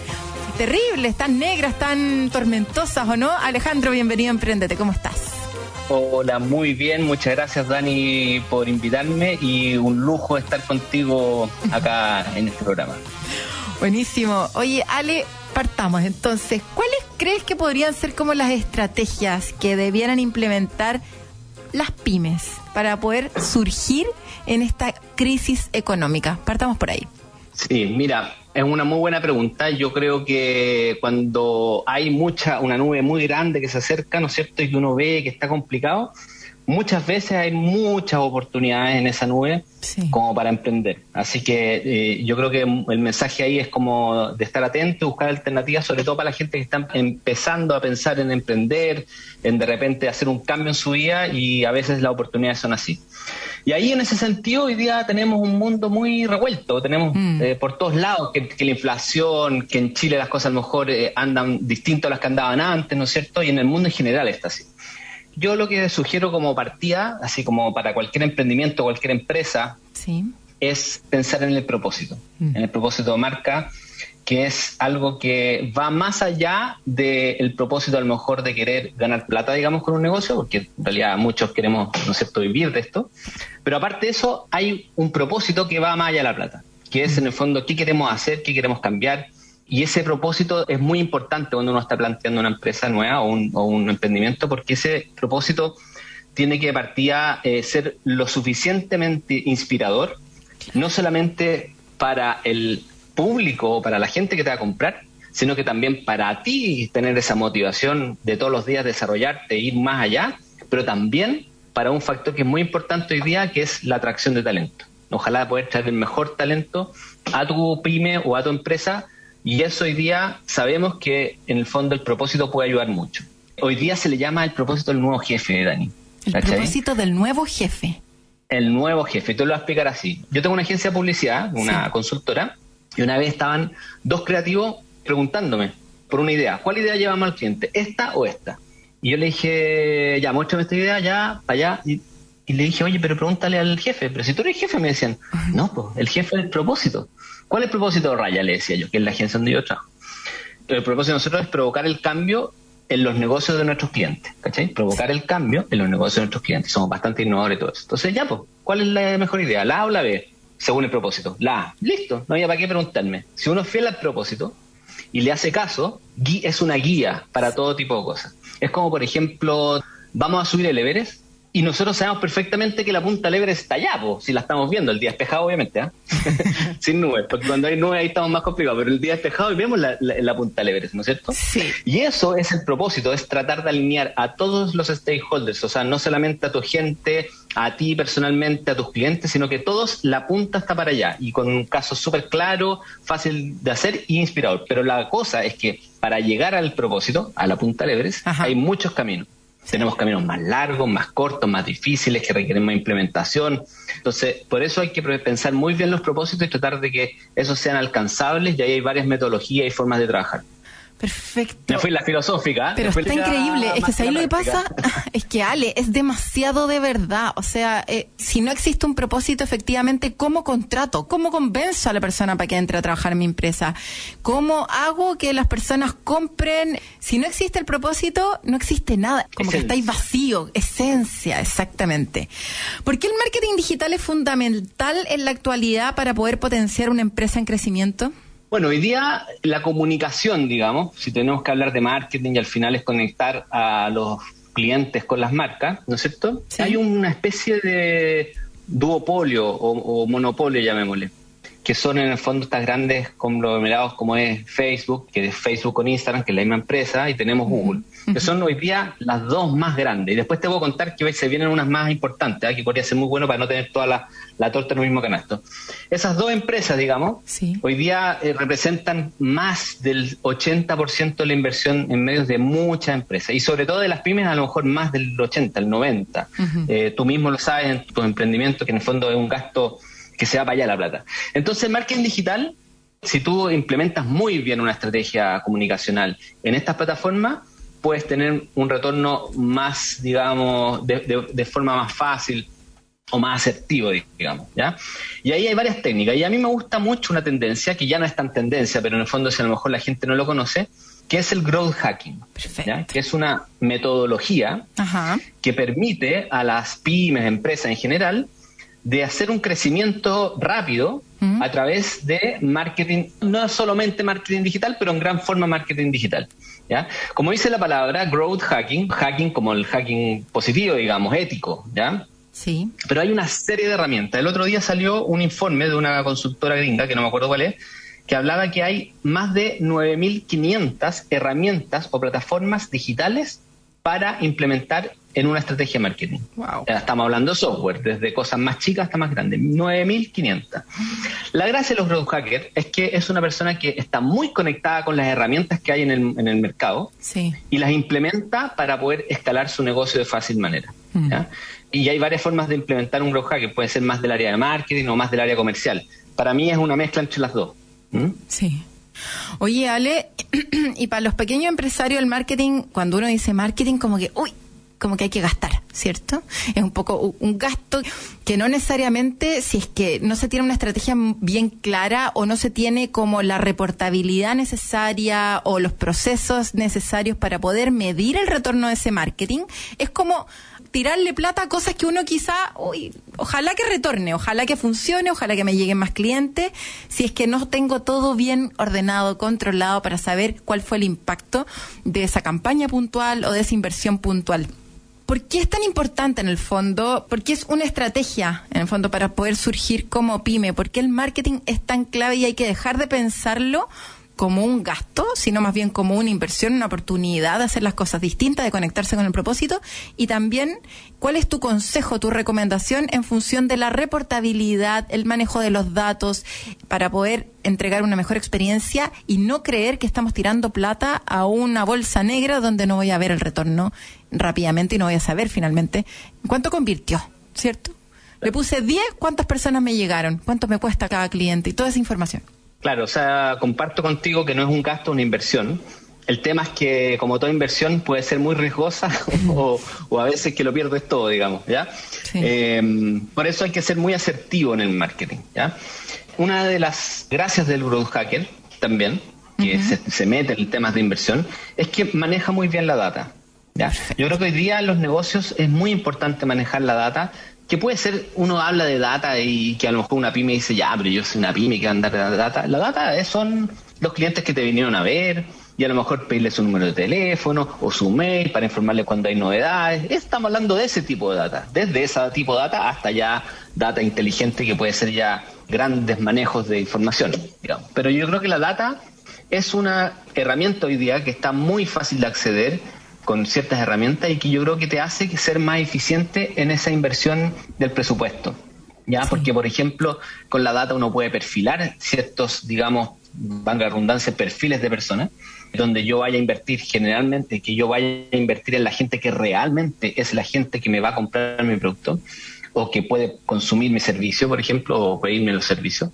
terribles, tan negras, tan tormentosas, ¿o no? Alejandro, bienvenido a Emprendete, ¿cómo estás? Hola, muy bien, muchas gracias Dani por invitarme y un lujo estar contigo acá [LAUGHS] en este programa. Buenísimo. Oye, Ale, partamos entonces. ¿Cuáles crees que podrían ser como las estrategias que debieran implementar las pymes para poder surgir en esta crisis económica? Partamos por ahí. Sí, mira, es una muy buena pregunta. Yo creo que cuando hay mucha, una nube muy grande que se acerca, ¿no es cierto? Y que uno ve que está complicado, muchas veces hay muchas oportunidades en esa nube Sí. como para emprender. Así que eh, yo creo que el mensaje ahí es como de estar atento, buscar alternativas, sobre todo para la gente que está empezando a pensar en emprender, en de repente hacer un cambio en su vida y a veces las oportunidades son así. Y ahí en ese sentido hoy día tenemos un mundo muy revuelto, tenemos Mm. eh, por todos lados que, que la inflación, que en Chile las cosas a lo mejor eh, andan distinto a las que andaban antes, ¿no es cierto? Y en el mundo en general está así. Yo lo que sugiero como partida, así como para cualquier emprendimiento, cualquier empresa, Sí. es pensar en el propósito, Mm. en el propósito de marca, que es algo que va más allá del propósito a lo mejor de querer ganar plata, digamos, con un negocio, porque en realidad muchos queremos, ¿no es cierto?, vivir de esto. Pero aparte de eso, hay un propósito que va más allá de la plata, que es en el fondo qué queremos hacer, qué queremos cambiar. Y ese propósito es muy importante cuando uno está planteando una empresa nueva o un, emprendimiento, porque ese propósito tiene que de partida eh, ser lo suficientemente inspirador, no solamente para el público o para la gente que te va a comprar, sino que también para ti tener esa motivación de todos los días desarrollarte, ir más allá, pero también para un factor que es muy importante hoy día, que es la atracción de talento. Ojalá poder traer el mejor talento a tu pyme o a tu empresa y eso hoy día sabemos que en el fondo el propósito puede ayudar mucho. Hoy día se le llama el propósito del nuevo jefe, Dani. El ¿Cachai? propósito del nuevo jefe. el nuevo jefe. Te lo voy a explicar así. Yo tengo una agencia de publicidad, una Sí. consultora, y una vez estaban dos creativos preguntándome por una idea. ¿Cuál idea llevamos al cliente? ¿Esta o esta? Y yo le dije, ya, muéstrame esta idea, ya, para allá. Y, y le dije, oye, pero pregúntale al jefe. Pero si tú eres jefe, me decían, no, pues, el jefe es el propósito. ¿Cuál es el propósito de Raya? Le decía yo, que es la agencia donde yo trabajo. El propósito de nosotros es provocar el cambio en los negocios de nuestros clientes, ¿cachai? Provocar el cambio en los negocios de nuestros clientes. Somos bastante innovadores y todo eso. Entonces, ya, pues, ¿cuál es la mejor idea? ¿La A o la B? Según el propósito. La A. Listo, no había para qué preguntarme. Si uno es fiel al propósito y le hace caso, gui- es una guía para todo tipo de cosas. Es como, por ejemplo, vamos a subir el Everest y nosotros sabemos perfectamente que la punta Everest está allá, po, si la estamos viendo, el día despejado, obviamente, ¿ah? [LAUGHS] sin nubes, porque cuando hay nubes ahí estamos más complicados, pero el día despejado y vemos la, la- la punta Everest, ¿no es cierto? Sí. Y eso es el propósito, es tratar de alinear a todos los stakeholders, o sea, no solamente a tu gente, a ti personalmente, a tus clientes, sino que todos, la punta está para allá y con un caso súper claro, fácil de hacer y inspirador. Pero la cosa es que para llegar al propósito, a la punta Ajá. hay muchos caminos. Tenemos caminos más largos, más cortos, más difíciles, que requieren más implementación. Entonces, por eso hay que pensar muy bien los propósitos y tratar de que esos sean alcanzables y ahí hay varias metodologías y formas de trabajar. Perfecto. Me fui la filosófica. ¿eh? Pero está increíble. Es que si ahí lo que pasa [LAUGHS] es que Ale es demasiado de verdad. O sea, eh, si no existe un propósito, efectivamente, ¿cómo contrato? ¿Cómo convenzo a la persona para que entre a trabajar en mi empresa? ¿Cómo hago que las personas compren? Si no existe el propósito, no existe nada. Como que estáis vacío. Esencia, exactamente. ¿Por qué el marketing digital es fundamental en la actualidad para poder potenciar una empresa en crecimiento? Bueno, hoy día la comunicación, digamos, si tenemos que hablar de marketing y al final es conectar a los clientes con las marcas, ¿no es cierto? Sí. Hay una especie de duopolio o, o monopolio, llamémosle, que son en el fondo estas grandes conglomerados como es Facebook, que es Facebook con Instagram, que es la misma empresa, y tenemos Google, que son hoy día las dos más grandes. Y después te voy a contar que hoy se vienen unas más importantes, ¿eh? que podría ser muy bueno para no tener toda la, la torta en el mismo canasto. Esas dos empresas, digamos, Sí. hoy día eh, representan más del 80% de la inversión en medios de muchas empresas y sobre todo de las pymes a lo mejor más del 80, el 90. Ujú. Eh, tú mismo lo sabes en tu emprendimiento que en el fondo es un gasto que se va para allá la plata. Entonces, marketing digital, si tú implementas muy bien una estrategia comunicacional en estas plataformas, puedes tener un retorno más, digamos, de, de- de forma más fácil o más asertivo, digamos, ¿ya? Y ahí hay varias técnicas. Y a mí me gusta mucho una tendencia, que ya no es tan tendencia, pero en el fondo si a lo mejor la gente no lo conoce, que es el growth hacking. Que es una metodología Ajá. que permite a las pymes, empresas en general, de hacer un crecimiento rápido Ujú. a través de marketing, no solamente marketing digital, pero en gran forma marketing digital. ¿ya? Como dice la palabra, growth hacking, hacking como el hacking positivo, digamos, ético, ¿ya? Sí. Pero hay una serie de herramientas. El otro día salió un informe de una consultora gringa, que no me acuerdo cuál es, que hablaba que hay más de 9.500 herramientas o plataformas digitales para implementar en una estrategia de marketing. Wow. Estamos hablando de software, desde cosas más chicas hasta más grandes. 9.500. La gracia de los growth hackers es que es una persona que está muy conectada con las herramientas que hay en el, en el mercado Sí. y las implementa para poder escalar su negocio de fácil manera. Mm. ¿ya? Y hay varias formas de implementar un growth hacker, puede ser más del área de marketing o más del área comercial. Para mí es una mezcla entre las dos. ¿Mm? Sí. Oye, Ale, [CLEARS THROAT] y para los pequeños empresarios el marketing, cuando uno dice marketing, como que, uy, como que hay que gastar, ¿cierto? Es un poco un gasto que no necesariamente, si es que no se tiene una estrategia bien clara o no se tiene como la reportabilidad necesaria o los procesos necesarios para poder medir el retorno de ese marketing, es como tirarle plata a cosas que uno quizá, uy, ojalá que retorne, ojalá que funcione, ojalá que me lleguen más clientes, si es que no tengo todo bien ordenado, controlado para saber cuál fue el impacto de esa campaña puntual o de esa inversión puntual. ¿Por qué es tan importante en el fondo? ¿Por qué es una estrategia en el fondo para poder surgir como pyme? ¿Por qué el marketing es tan clave y hay que dejar de pensarlo como un gasto, sino más bien como una inversión, una oportunidad de hacer las cosas distintas, de conectarse con el propósito. Y también, ¿cuál es tu consejo, tu recomendación en función de la reportabilidad, el manejo de los datos, para poder entregar una mejor experiencia y no creer que estamos tirando plata a una bolsa negra donde no voy a ver el retorno rápidamente y no voy a saber finalmente cuánto convirtió, ¿cierto? Le puse 10, ¿cuántas personas me llegaron? ¿Cuánto me cuesta cada cliente? Y toda esa información. Claro, o sea, comparto contigo que no es un gasto, una inversión. El tema es que, como toda inversión, puede ser muy riesgosa [LAUGHS] o, o a veces que lo pierdes todo, digamos, ¿ya? Sí. Eh, por eso hay que ser muy asertivo en el marketing, ¿ya? Una de las gracias del growth hacker también, que se, se mete en temas de inversión, es que maneja muy bien la data, ¿ya? Yo creo que hoy día en los negocios es muy importante manejar la data, que puede ser, uno habla de data y que a lo mejor una pyme dice, ya, pero yo soy una pyme que va a andar de data. La data es- son los clientes que te vinieron a ver y a lo mejor pedirle su número de teléfono o su mail para informarle cuando hay novedades. Estamos hablando de ese tipo de data, desde ese tipo de data hasta ya data inteligente que puede ser ya grandes manejos de información. digamos. Pero yo creo que la data es una herramienta hoy día que está muy fácil de acceder con ciertas herramientas y que yo creo que te hace ser más eficiente en esa inversión del presupuesto. ¿Ya? Porque, por ejemplo, con la data uno puede perfilar ciertos, digamos, valga la redundancia, perfiles de personas, donde yo vaya a invertir generalmente, que yo vaya a invertir en la gente que realmente es la gente que me va a comprar mi producto o que puede consumir mi servicio, por ejemplo, o pedirme los servicios.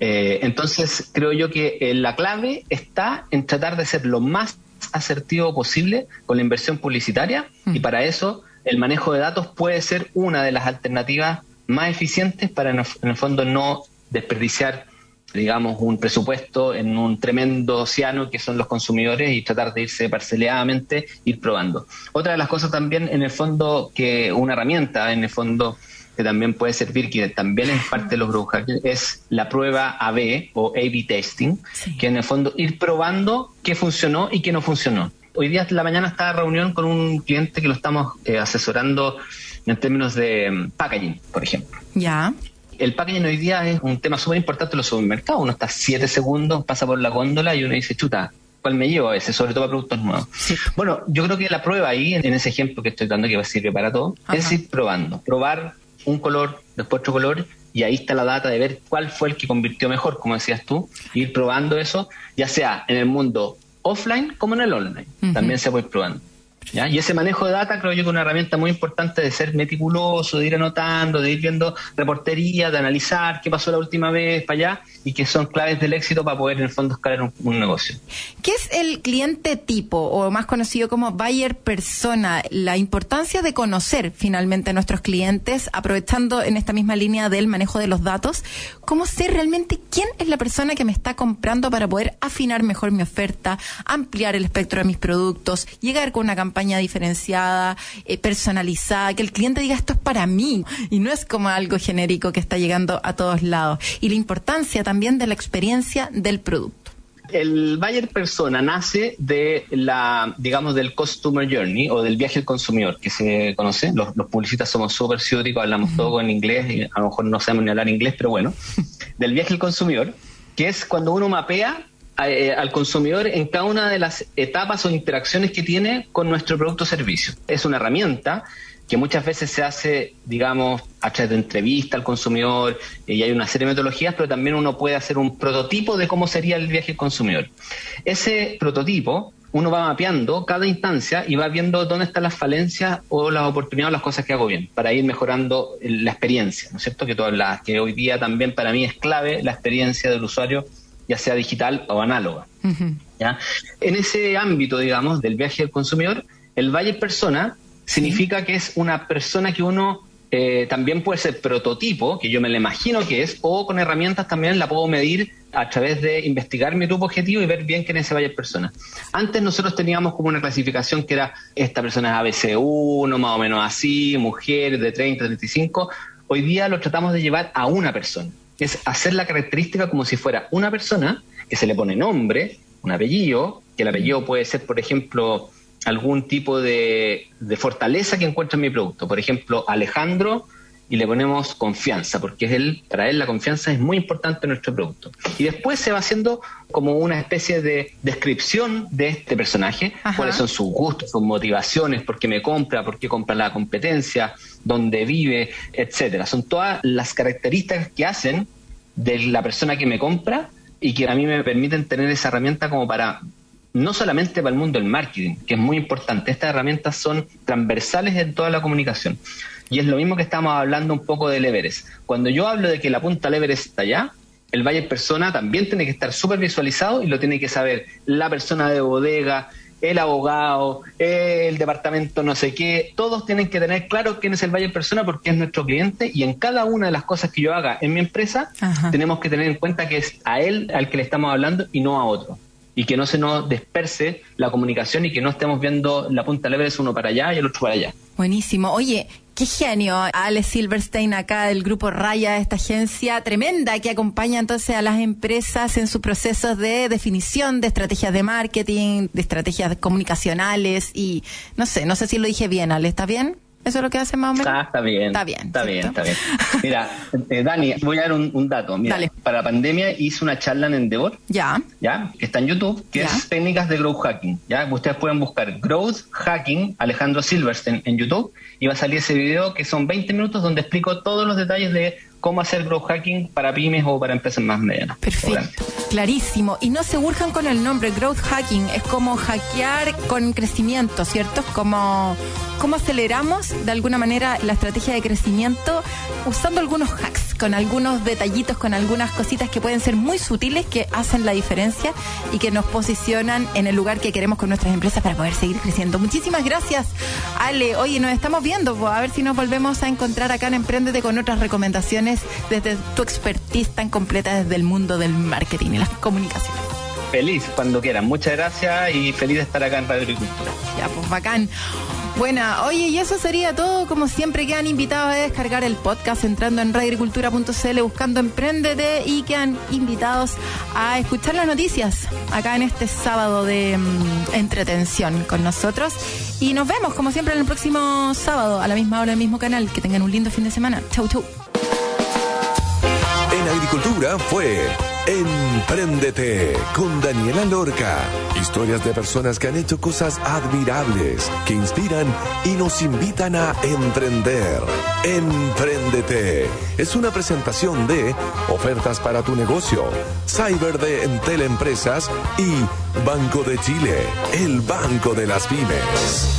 Eh, entonces, creo yo que eh, la clave está en tratar de ser lo más asertivo posible con la inversión publicitaria y para eso el manejo de datos puede ser una de las alternativas más eficientes para en el, en el fondo no desperdiciar digamos un presupuesto en un tremendo océano que son los consumidores y tratar de irse parceleadamente ir probando. Otra de las cosas también en el fondo que una herramienta en el fondo que también puede servir, que también es parte de los growth es la prueba AB o A-B testing, que en el fondo ir probando qué funcionó y qué no funcionó. Hoy día en la mañana estaba en reunión con un cliente que lo estamos eh, asesorando en términos de mm, packaging, por ejemplo. Ya. El packaging hoy día es un tema súper importante en los supermercados. Uno está siete segundos, pasa por la góndola y uno dice, chuta, ¿cuál me llevo a ese? Sobre todo para productos nuevos. Bueno, yo creo que la prueba ahí, en ese ejemplo que estoy dando, que sirve para todo, es ir probando. Probar un color, después otro color, y ahí está la data de ver cuál fue el que convirtió mejor, como decías tú, ir probando eso, ya sea en el mundo offline como en el online. También se puede ir probando. ¿Ya? Y ese manejo de data creo yo que es una herramienta muy importante de ser meticuloso, de ir anotando, de ir viendo reportería, de analizar qué pasó la última vez para allá y que son claves del éxito para poder en el fondo escalar un, un negocio. ¿Qué es el cliente tipo o más conocido como buyer persona? La importancia de conocer finalmente a nuestros clientes, aprovechando en esta misma línea del manejo de los datos, cómo sé realmente quién es la persona que me está comprando para poder afinar mejor mi oferta, ampliar el espectro de mis productos, llegar con una campaña diferenciada, eh, personalizada, que el cliente diga esto es para mí y no es como algo genérico que está llegando a todos lados. Y la importancia también de la experiencia del producto. El buyer persona nace de la, digamos, del customer journey o del viaje al consumidor que se conoce. Los, los publicistas somos súper ciúticos, hablamos todo en inglés y a lo mejor no sabemos ni hablar inglés, pero bueno. [LAUGHS] Del viaje al consumidor, que es cuando uno mapea eh, al consumidor en cada una de las etapas o interacciones que tiene con nuestro producto o servicio. Es una herramienta que muchas veces se hace, digamos, a través de entrevista al consumidor eh, y hay una serie de metodologías, pero también uno puede hacer un prototipo de cómo sería el viaje al consumidor. Ese prototipo uno va mapeando cada instancia y va viendo dónde están las falencias o las oportunidades o las cosas que hago bien para ir mejorando la experiencia, ¿no es cierto? Que tú hablabas, que hoy día también para mí es clave la experiencia del usuario, ya sea digital o análoga. ¿ya? En ese ámbito, digamos, del viaje del consumidor, el buyer persona significa que es una persona que uno eh, también puede ser prototipo, que yo me la imagino que es, o con herramientas también la puedo medir a través de investigar mi grupo objetivo y ver bien quién es ese buyer persona. Antes nosotros teníamos como una clasificación que era, esta persona es ABC1, más o menos así, mujer de 30, 35. Hoy día lo tratamos de llevar a una persona. Es hacer la característica como si fuera una persona que se le pone nombre, un apellido, que el apellido puede ser, por ejemplo, algún tipo de, de fortaleza que encuentra en mi producto. Por ejemplo, Alejandro y le ponemos confianza, porque es él, para él la confianza es muy importante en nuestro producto. Y después se va haciendo como una especie de descripción de este personaje, Ajá. cuáles son sus gustos, sus motivaciones, por qué me compra, por qué compra la competencia, dónde vive, etcétera. Son todas las características que hacen de la persona que me compra y que a mí me permiten tener esa herramienta como para no solamente para el mundo del marketing, que es muy importante, estas herramientas son transversales en toda la comunicación. Y es lo mismo que estamos hablando un poco del Everest. Cuando yo hablo de que la punta del Everest está allá, el Valle Persona también tiene que estar súper visualizado y lo tiene que saber la persona de bodega, el abogado, el departamento no sé qué, todos tienen que tener claro quién es el Valle Persona porque es nuestro cliente y en cada una de las cosas que yo haga en mi empresa Ajá. tenemos que tener en cuenta que es a él al que le estamos hablando y no a otro. Y que no se nos disperse la comunicación y que no estemos viendo la punta del Everest uno para allá y el otro para allá. Buenísimo. Oye, qué genio. Alex Silverstein acá del grupo Raya, esta agencia tremenda que acompaña entonces a las empresas en sus procesos de definición de estrategias de marketing, de estrategias comunicacionales y no sé, no sé si lo dije bien, Ale, ¿está bien? ¿Eso es lo que hace más o menos? Ah, está bien. Está bien, Está bien, está bien. Mira, [LAUGHS] eh, Dani, voy a dar un, un dato. Mira, Dale. para la pandemia hice una charla en Endeavor, Ya. ¿ya? Que está en YouTube, que Ya. es técnicas de growth hacking, ¿ya? Ustedes pueden buscar growth hacking Alejandro Silverstein en YouTube y va a salir ese video que son 20 minutos donde explico todos los detalles de cómo hacer growth hacking para pymes o para empresas más medianas. Perfecto, clarísimo. Y no se urjan con el nombre, growth hacking. Es como hackear con crecimiento, ¿cierto? Es como cómo aceleramos de alguna manera la estrategia de crecimiento usando algunos hacks, con algunos detallitos, con algunas cositas que pueden ser muy sutiles, que hacen la diferencia y que nos posicionan en el lugar que queremos con nuestras empresas para poder seguir creciendo. Muchísimas gracias, Ale. Oye, nos estamos viendo, pues, a ver si nos volvemos a encontrar acá en Emprendete con otras recomendaciones desde tu expertise tan completa desde el mundo del marketing y las comunicaciones. Feliz cuando quieran. Muchas gracias y feliz de estar acá en Radio Agricultura. Ya, pues bacán. Buena, oye, y eso sería todo. Como siempre, quedan invitados a descargar el podcast entrando en radioagricultura.cl buscando Emprendete y quedan invitados a escuchar las noticias acá en este sábado de mm, entretención con nosotros. Y nos vemos, como siempre, en el próximo sábado a la misma hora, el mismo canal. Que tengan un lindo fin de semana. Chau, chau. En Agricultura fue Empréndete con Daniela Lorca. Historias de personas que han hecho cosas admirables, que inspiran y nos invitan a emprender. Empréndete es una presentación de ofertas para tu negocio, Cyber de Entel Empresas y Banco de Chile, el banco de las pymes.